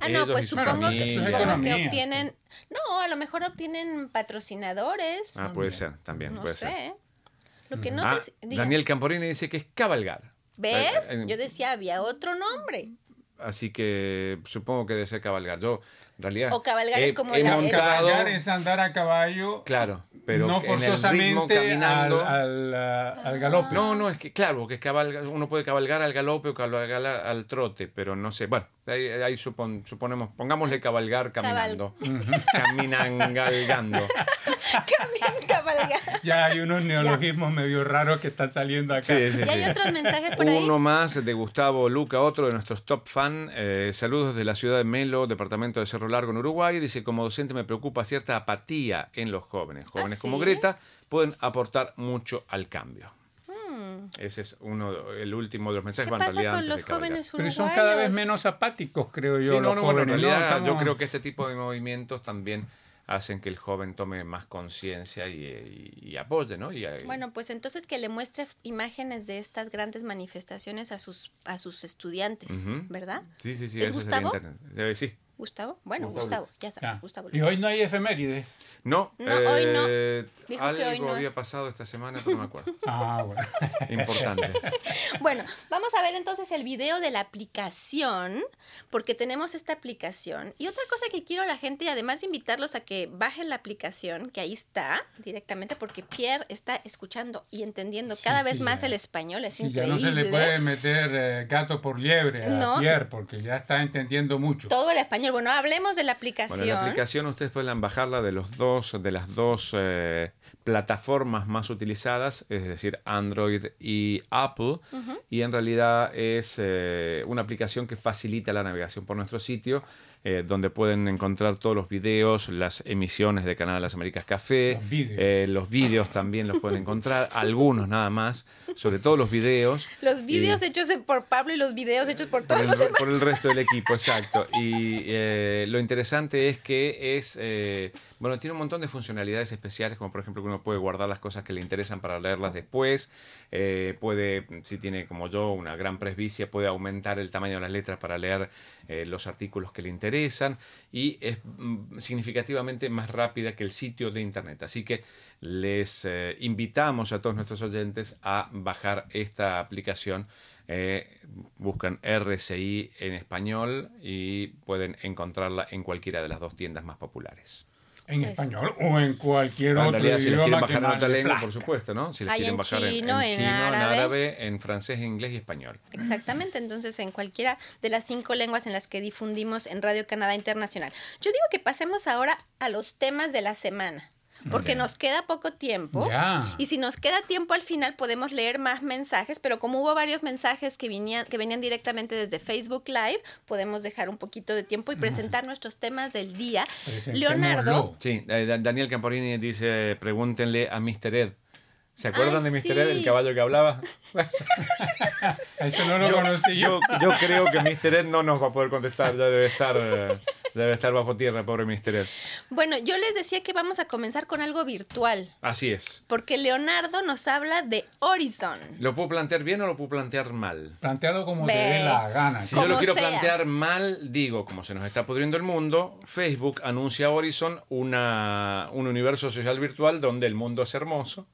Ah, no, pues supongo que, supongo obtienen... No, a lo mejor obtienen patrocinadores. Ah, puede ser, también no puede sé. ser. Lo que no Ah, sé si... diga, Daniel Camporini dice que es cabalgar. ¿Ves? Eh, eh, Yo decía, había otro nombre. Así que supongo que debe ser cabalgar. Yo, en realidad. O cabalgar he- es como he la- montado- Cabalgar es andar a caballo, Claro, pero no en el ritmo forzosamente caminando. al, al, al galope. No, no, es que claro, que cabalga, uno puede cabalgar al galope o cabalgar al trote, pero no sé. Bueno, ahí, ahí supon- suponemos, pongámosle cabalgar caminando. (laughs) Caminan galgando. (laughs) Ya hay unos neologismos medio raros que están saliendo acá. Sí, sí, Y hay sí. otros mensajes por ahí. Uno más de Gustavo Luca, otro de nuestros top fan. Eh, saludos de la ciudad de Melo, departamento de Cerro Largo, en Uruguay. Dice, como docente me preocupa cierta apatía en los jóvenes. Jóvenes ¿Ah, como sí? Greta pueden aportar mucho al cambio. Ese es uno, el último de los mensajes. ¿Qué pasa realidad, con los jóvenes Pero uruguayos? son cada vez menos apáticos, creo yo, Sí, no, los no, bueno, en jóvenes. ¿no? realidad yo Estamos- creo que este tipo de movimientos también hacen que el joven tome más conciencia y, y- y apoye, ¿no? Y, Bueno, pues entonces que le muestre imágenes de estas grandes manifestaciones a sus a sus estudiantes, Ujú. ¿verdad? Sí, sí, sí. ¿Es eso sería Gustavo? interesante. Eh, Sí, Gustavo. Bueno, Gustavo, ya sabes, Gustavo. Y hoy no hay efemérides. No, No, hoy no. eh, Dijo que algo hoy no había es. pasado esta semana, pero no me acuerdo. (laughs) Ah, bueno. (laughs) Importante. (laughs) Bueno, vamos a ver entonces el video de la aplicación, porque tenemos esta aplicación. Y otra cosa que quiero a la gente, y además de invitarlos a que bajen la aplicación, que ahí está directamente, porque Pierre está escuchando y entendiendo Sí, cada vez sí, más ya. el español, es Sí, ya increíble. no se le puede meter eh, gato por liebre a No. Pierre, porque ya está entendiendo mucho. Todo el español. Bueno, hablemos de la aplicación. Bueno, la aplicación. ustedes pueden bajarla de los dos, de las dos eh, plataformas más utilizadas, es decir, Android y Apple, y en realidad es eh, una aplicación que facilita la navegación por nuestro sitio, eh, donde pueden encontrar todos los videos, las emisiones de Canal de las Américas Café, Los vídeos. eh, los también los pueden encontrar, (laughs) algunos nada más, sobre todo los videos. Los vídeos Eh, hechos por Pablo y los videos hechos por por todos el, los demás. por el resto del equipo, (laughs) exacto. Y eh, lo interesante es que es, eh, bueno, tiene un montón de funcionalidades especiales, como por ejemplo que uno puede guardar las cosas que le interesan para leerlas después, eh, puede, si tiene como yo una gran presbicia, puede aumentar el tamaño de las letras para leer eh, los artículos que le interesan y es mm, significativamente más rápida que el sitio de internet. Así que les eh, invitamos a todos nuestros oyentes a bajar esta aplicación. Eh, buscan RCI en español y pueden encontrarla en cualquiera de las dos tiendas más populares. En Eso. español o en cualquier en otro realidad, si les quieren idioma bajar en otra lengua, por supuesto, ¿no? Si les Hay quieren en bajar en- chino, en, en chino, en árabe. árabe, en francés, inglés y español. Exactamente, entonces en cualquiera de las cinco lenguas en las que difundimos en Radio Canadá Internacional. Yo digo que pasemos ahora a los temas de la semana. Porque nos queda poco tiempo. Ya. Y si nos queda tiempo al final podemos leer más mensajes, pero como hubo varios mensajes que venían, que venían directamente desde Facebook Live, podemos dejar un poquito de tiempo y presentar nuestros temas del día. Leonardo, Sí, eh, Da- Daniel Camporini dice, pregúntenle a Mr. Ed. ¿Se acuerdan Ay, de Mr. sí. Ed, el caballo que hablaba? (laughs) Eso no lo conocí yo. Yo, yo creo que Mr. Ed no nos va a poder contestar, ya debe estar, eh, debe estar bajo tierra, pobre. Ed. bueno, yo les decía que vamos a comenzar con algo virtual, Así es. porque Leonardo nos habla de Horizon. ¿Lo puedo plantear bien o lo puedo plantear mal? Plantearlo como te Ve. dé la gana. Si yo lo quiero sea. plantear mal, digo, como se nos está pudriendo el mundo, Facebook anuncia a Horizon una, un universo social virtual donde el mundo es hermoso.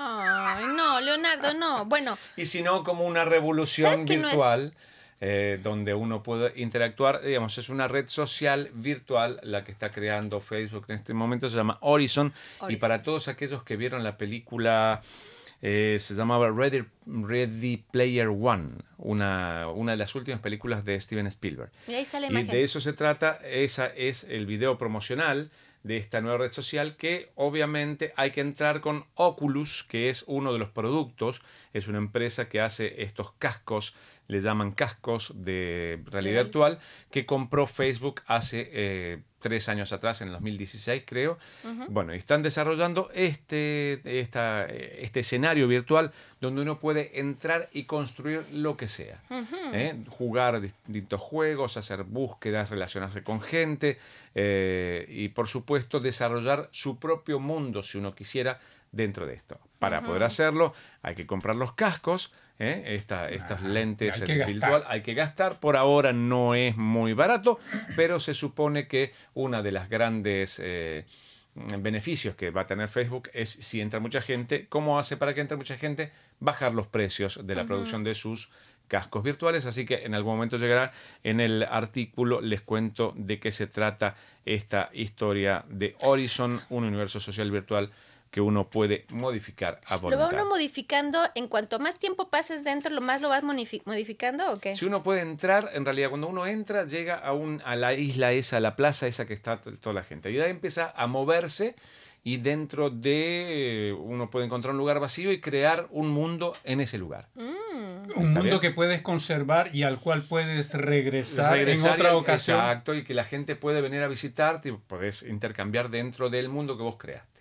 Ay, no, Leonardo, no. Bueno, Y si no, como una revolución ¿Sabes que no es- virtual eh, donde uno puede interactuar. Digamos, es una red social virtual la que está creando Facebook en este momento. Se llama Horizon. Y para todos aquellos que vieron la película... eh, se llamaba Ready, Ready Player One, una, una de las últimas películas de Steven Spielberg. y ahí sale Y de eso se trata, esa es el video promocional de esta nueva red social que obviamente hay que entrar con Oculus, que es uno de los productos, es una empresa que hace estos cascos, le llaman cascos de realidad virtual, que compró Facebook hace eh, tres años atrás, en el 2016 creo. Bueno, y están desarrollando este, esta, este escenario virtual donde uno puede entrar y construir lo que sea. ¿eh? Jugar distintos juegos, hacer búsquedas, relacionarse con gente eh, y por supuesto desarrollar su propio mundo si uno quisiera dentro de esto. Para poder hacerlo hay que comprar los cascos, ¿eh? Esta- estas Ajá, lentes hay que gastar. virtual hay que gastar. Por ahora no es muy barato, pero se supone que una de las grandes eh, beneficios que va a tener Facebook es si entra mucha gente, ¿cómo hace para que entre mucha gente? Bajar los precios de la producción de sus cascos virtuales, así que en algún momento llegará en el artículo les cuento de qué se trata esta historia de Horizon, un universo social virtual que uno puede modificar a ¿Lo va voluntad. uno modificando en cuanto más tiempo pases dentro, lo más lo vas modifi- modificando o qué? Si uno puede entrar, en realidad cuando uno entra llega a, un, a la isla esa, a la plaza esa que está toda la gente. Y de ahí empieza a moverse y dentro de uno puede encontrar un lugar vacío y crear un mundo en ese lugar. Un ¿Está mundo bien? que puedes conservar y al cual puedes regresar, Regresar en otra y- ocasión. Exacto, y que la gente puede venir a visitarte y podés intercambiar dentro del mundo que vos creaste.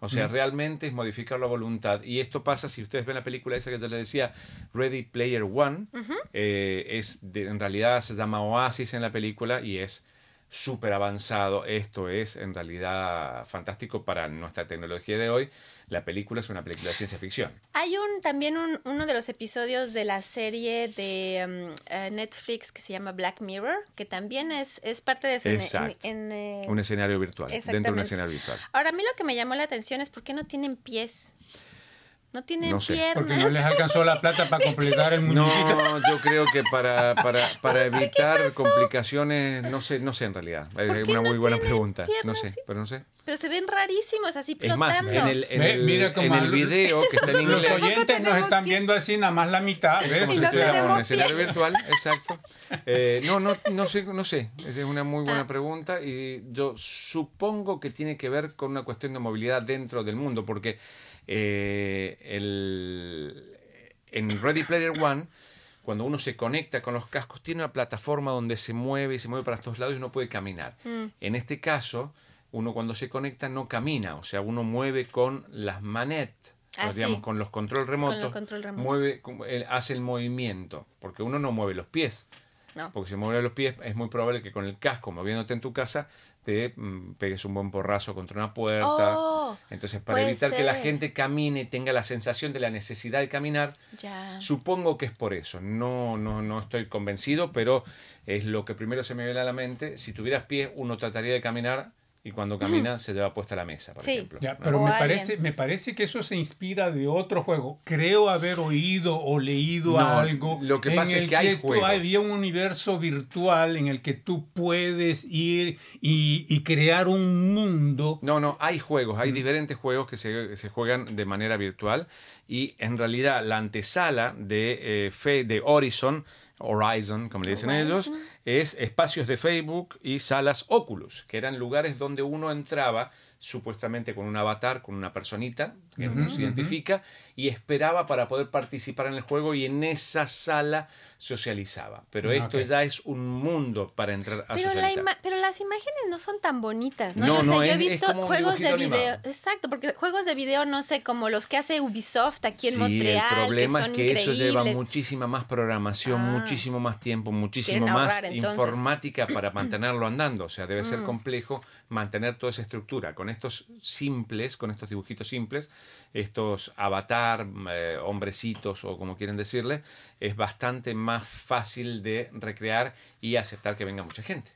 O sea, realmente es modificar la voluntad. Y esto pasa, si ustedes ven la película esa que yo les decía, Ready Player One, eh, es de- en realidad se llama Oasis en la película y es súper avanzado. Esto es en realidad fantástico para nuestra tecnología de hoy. La película es una película de ciencia ficción. Hay un también un, uno de los episodios de la serie de um, eh, Netflix que se llama Black Mirror, que también es, es parte de eso. Exacto. en- en, eh, Un escenario virtual, dentro de un escenario virtual. Ahora, a mí lo que me llamó la atención es por qué no tienen pies. No tienen No sé. piernas. Porque no les alcanzó la plata para (laughs) completar el No, muñequito. yo creo que para, para, para No sé evitar complicaciones, no sé, no sé en realidad. Es ¿Por qué una no muy buena pregunta. No sé, pero no sé. Pero se ven rarísimos, así Es más, flotando. en el, en el, mira cómo en el video que está en (laughs) Los inglés. oyentes nos están viendo así nada más la mitad. ¿ves? como si no estuviéramos en un escenario virtual, exacto. (laughs) Eh, no, no, no sé, no sé. Esa es una muy buena Ah. pregunta y yo supongo que tiene que ver con una cuestión de movilidad dentro del mundo, porque eh, el, en Ready Player One, cuando uno se conecta con los cascos, tiene una plataforma donde se mueve y se mueve para todos lados y uno puede caminar. Mm. En este caso, uno cuando se conecta no camina, o sea, uno mueve con las manettes. Ah, o digamos, sí. con los control remotos, los control mueve, hace el movimiento, porque uno no mueve los pies. No. Porque si mueve los pies es muy probable que con el casco moviéndote en tu casa te mm, pegues un buen porrazo contra una puerta. Oh, Entonces, para evitar que la gente camine, tenga la sensación de la necesidad de caminar, Ya. supongo que es por eso. No, no, no estoy convencido, pero es lo que primero se me viene a la mente. Si tuvieras pies, uno trataría de caminar y cuando camina se lleva puesta la mesa, por Sí. ejemplo. Ya, ¿no? pero O me parece, me parece que eso se inspira de otro juego. Creo haber oído o leído No, algo. lo que en pasa es el que hay tú- juegos. había un universo virtual en el que tú puedes ir y, y crear un mundo. No, no, hay juegos, Mm. hay diferentes juegos que se, se juegan de manera virtual y en realidad la antesala de, eh, Fe- de Horizon, Horizon, como le dicen ellos, es espacios de Facebook y salas Oculus, que eran lugares donde uno entraba supuestamente con un avatar, con una personita que uno se identifica y esperaba para poder participar en el juego y en esa sala socializaba. Pero esto Ok. ya es un mundo para entrar a Pero, la socializar. ima- pero las imágenes no son tan bonitas, ¿no? No, Yo sé, no, yo he es- es visto juegos de video. animado. Exacto, porque juegos de video, no sé, como los que hace Ubisoft aquí en Sí, Montreal, el problema que son es que eso lleva increíbles. muchísima más programación, Ah. muchísimo más tiempo, muchísimo más entonces. informática (clears throat) para mantenerlo andando. O sea, debe Mm. ser complejo mantener toda esa estructura. Con estos simples, con estos dibujitos simples, estos avatar, eh, hombrecitos o como quieren decirle, es bastante más fácil de recrear y aceptar que venga mucha gente.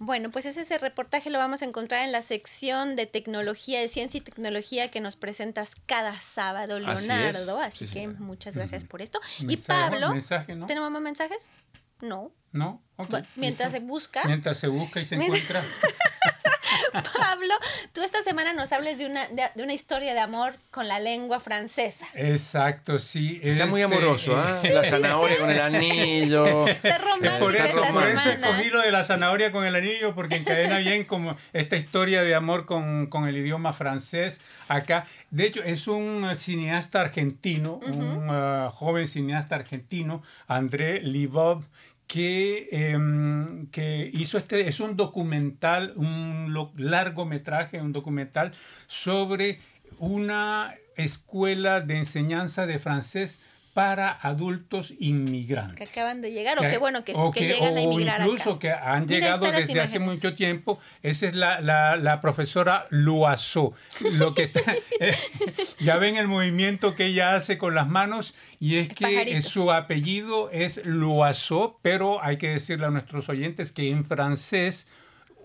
Bueno, pues ese, ese reportaje lo vamos a encontrar en la sección de tecnología, de ciencia y tecnología que nos presentas cada sábado, Así es. Leonardo. Así, Sí, que señora. muchas gracias por esto. Y Pablo, mensaje, ¿no? ¿tenemos más mensajes? No. ¿No? Ok, Bueno, mientras se busca, Mientras se busca y se Mientras- encuentra. (laughs) (laughs) Pablo, tú esta semana nos hables de una, de, de una historia de amor con la lengua francesa. Exacto, sí. Está es, muy amoroso, ¿ah? (laughs) eh, La zanahoria con el anillo. Está romántico Por eso, esta por eso escogí lo de la zanahoria con el anillo, porque encadena bien como esta historia de amor con, con el idioma francés acá. De hecho, es un cineasta argentino, un eh, joven cineasta argentino, André Livov, que, em, que hizo este, es un documental, un largometraje, un documental sobre una escuela de enseñanza de francés para adultos inmigrantes. Que acaban de llegar, o qué bueno que, o que llegan a o emigrar incluso acá. que han Mira, llegado desde hace mucho tiempo. Esa es la, la, la profesora Loiseau. Lo que está- eh, (laughs) (laughs) ya ven el movimiento que ella hace con las manos y es El que pajarito. eh, su apellido es Loiseau, pero hay que decirle a nuestros oyentes que en francés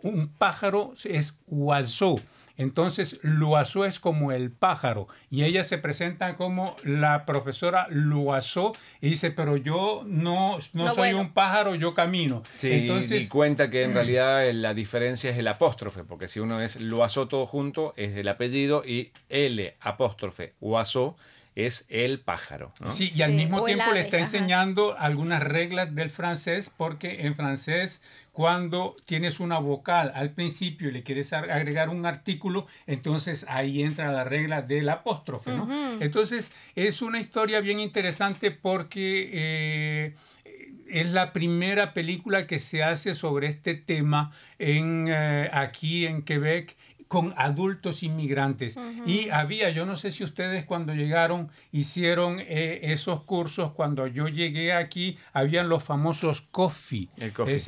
un pájaro es oiseau. Entonces, Loiseau es como el pájaro. Y ella se presenta como la profesora Loiseau y dice, pero yo no, no, No soy un pájaro, yo camino. Sí, Entonces, y cuenta que en realidad la diferencia es el apóstrofe, porque si uno es Loazo todo junto, es el apellido, y L apóstrofe Oazo es el pájaro. ¿no? Sí, y al Sí, mismo tiempo le está ajá. enseñando algunas reglas del francés, porque en francés, cuando tienes una vocal al principio y le quieres ag- agregar un artículo, entonces ahí entra la regla del apóstrofe, ¿no? Entonces, es una historia bien interesante porque eh, es la primera película que se hace sobre este tema en, eh, aquí en Quebec con adultos inmigrantes. Y había, yo no sé si ustedes cuando llegaron hicieron eh, esos cursos, cuando yo llegué aquí, habían los famosos COFI,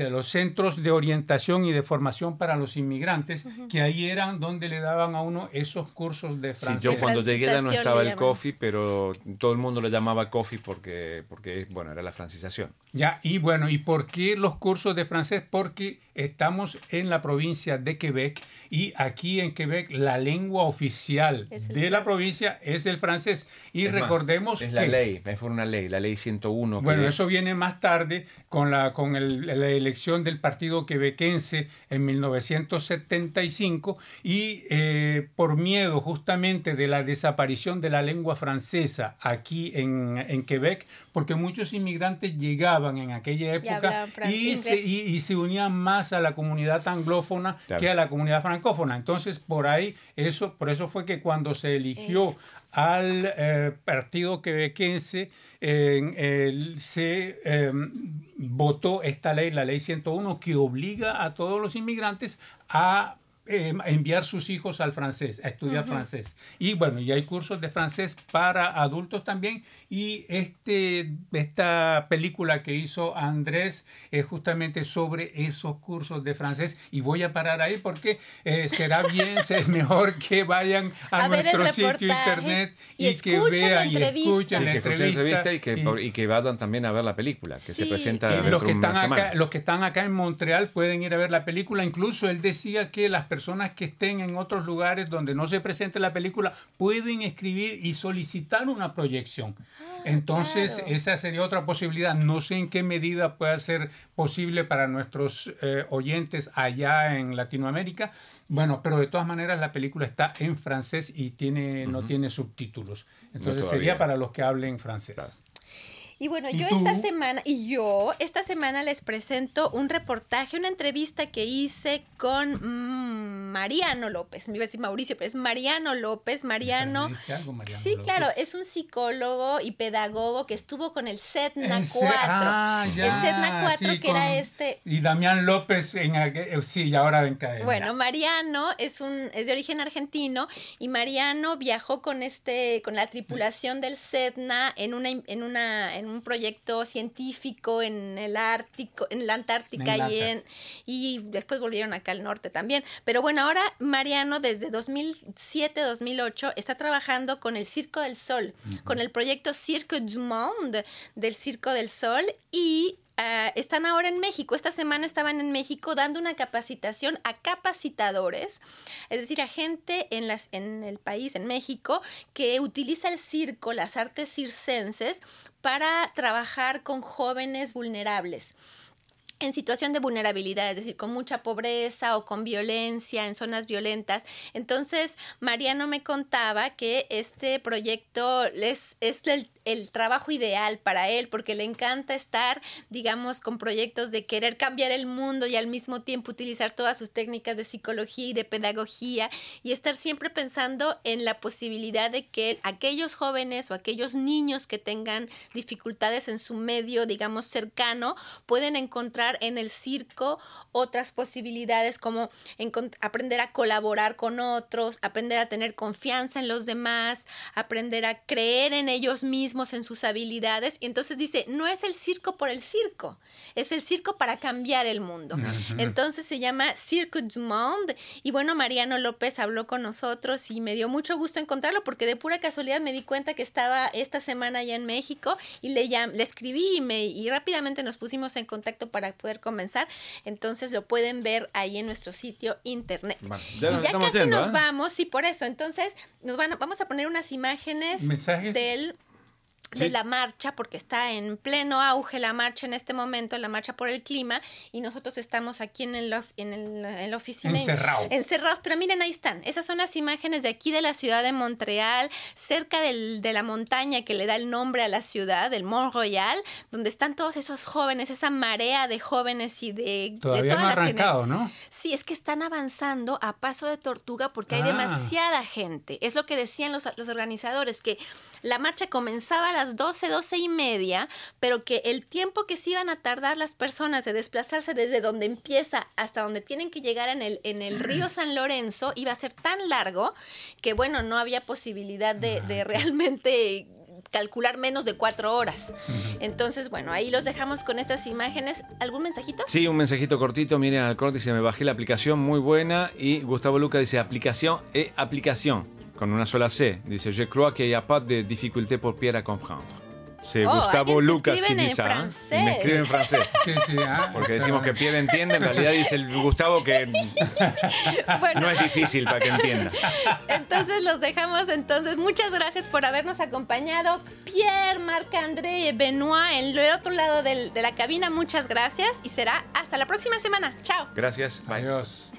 los centros de orientación y de formación para los inmigrantes, que ahí eran donde le daban a uno esos cursos de francés. Sí, yo cuando llegué ya no estaba el COFI, pero todo el mundo lo llamaba COFI porque, porque, bueno, era la francización. Ya, y bueno, ¿y por qué los cursos de francés? Porque estamos en la provincia de Quebec y aquí en Quebec la lengua oficial de la provincia es el francés. Y recordemos es la ley, es por una ley, la ley 101. Bueno, eso viene más tarde con la con la elección del partido quebequense en 1975 y eh, por miedo justamente de la desaparición de la lengua francesa aquí en, en Quebec, porque muchos inmigrantes llegaban en aquella época y se, y se unían más a la comunidad anglófona que a la comunidad francófona. Entonces, por ahí, eso, por eso fue que cuando se eligió eh. al eh, partido quebequense, se em, votó esta ley, la ley 101, que obliga a todos los inmigrantes a eh, enviar sus hijos al francés, a estudiar francés. Y bueno, y hay cursos de francés para adultos también. Y este, esta película que hizo Andrés es justamente sobre esos cursos de francés. Y voy a parar ahí porque eh, será bien, (laughs) es mejor que vayan a, nuestro sitio internet y, que vean y escuchen la entrevista. y, que, y, que vayan también a ver la película, que se presenta los que, están acá, los que están acá en Montreal pueden ir a ver la película. Incluso él decía que las personas que estén en otros lugares donde no se presente la película pueden escribir y solicitar una proyección. Ah, Entonces, esa sería otra posibilidad. No sé en qué medida puede ser posible para nuestros eh, oyentes allá en Latinoamérica. Bueno, pero de todas maneras la película está en francés y tiene, no tiene subtítulos. Entonces sería para los que hablen francés. Y bueno, yo esta semana, y yo esta semana les presento un reportaje, una entrevista que hice con mm, Mariano López. Me iba a decir Mauricio, pero es Mariano López. Mariano. sí, claro, es un psicólogo y pedagogo que estuvo con el CETNA 4. Ah, el CETNA 4, que era este. Y Damián López, en, eh, sí, y ahora en Bueno, Mariano es un es de origen argentino y Mariano viajó con este con la tripulación del CETNA en una en una un proyecto científico en el Ártico, en la Antártica y, en, y después volvieron acá al norte también. Pero bueno, ahora Mariano desde 2007-2008 está trabajando con el Circo del Sol, con el proyecto Cirque du Monde del Circo del Sol y Ah, están ahora en México. Esta semana estaban en México dando una capacitación a capacitadores, es decir, a gente en, las, en el país, en México, que utiliza el circo, las artes circenses, para trabajar con jóvenes vulnerables en situación de vulnerabilidad, es decir, con mucha pobreza o con violencia, en zonas violentas. Entonces, Mariano me contaba que este proyecto es, es el el trabajo ideal para él, porque le encanta estar, digamos, con proyectos de querer cambiar el mundo y al mismo tiempo utilizar todas sus técnicas de psicología y de pedagogía y estar siempre pensando en la posibilidad de que aquellos jóvenes o aquellos niños que tengan dificultades en su medio, digamos, cercano, pueden encontrar en el circo otras posibilidades como aprender a colaborar con otros, aprender a tener confianza en los demás, aprender a creer en ellos mismos, en sus habilidades. Y entonces dice, no es el circo por el circo, es el circo para cambiar el mundo. Entonces se llama Cirque du Monde. Y bueno, Mariano López habló con nosotros y me dio mucho gusto encontrarlo porque de pura casualidad me di cuenta que estaba esta semana allá en México y le, le escribí y, me, y rápidamente nos pusimos en contacto para poder comenzar. Entonces lo pueden ver ahí en nuestro sitio internet. y ya casi nos ¿eh? vamos, y por eso. Entonces nos van vamos a poner unas imágenes del de la marcha, porque está en pleno auge la marcha en este momento, la marcha por el clima, y nosotros estamos aquí en, el, en, el, en la oficina. Encerrados. Encerrados, pero miren, ahí están. Esas son las imágenes de aquí de la ciudad de Montreal, cerca del, de la montaña que le da el nombre a la ciudad, del Mont Royal, donde están todos esos jóvenes, esa marea de jóvenes y de... Todavía no arrancado, ¿no? Sí, es que están avanzando a paso de tortuga porque hay ah. demasiada gente. Es lo que decían los, los organizadores, que la marcha comenzaba a las 12, 12 y media, pero que el tiempo que se iban a tardar las personas de desplazarse desde donde empieza hasta donde tienen que llegar en el, en el río San Lorenzo iba a ser tan largo que, bueno, no había posibilidad de, de realmente calcular menos de cuatro horas. Entonces, bueno, ahí los dejamos con estas imágenes. ¿Algún mensajito? Sí, un mensajito cortito. Miren, Alcor dice, me bajé la aplicación, muy buena. Y Gustavo Luca dice, aplicación e aplicación, con una sola C. Dice, je crois qu'il n'y a pas de difficulté pour Pierre à comprendre. C'est Oh, Gustavo Lucas que dice. Y me escribe en francés. Sí, sí, ah, Porque decimos que. Pierre entiende, en realidad dice el Gustavo que (laughs) Bueno, no es difícil para que entienda. entonces los dejamos. Entonces, muchas gracias por habernos acompañado. Pierre, Marc-André y Benoit en el otro lado del- de la cabina. Muchas gracias y será hasta la próxima semana. Chao. Gracias. Bye. Adiós.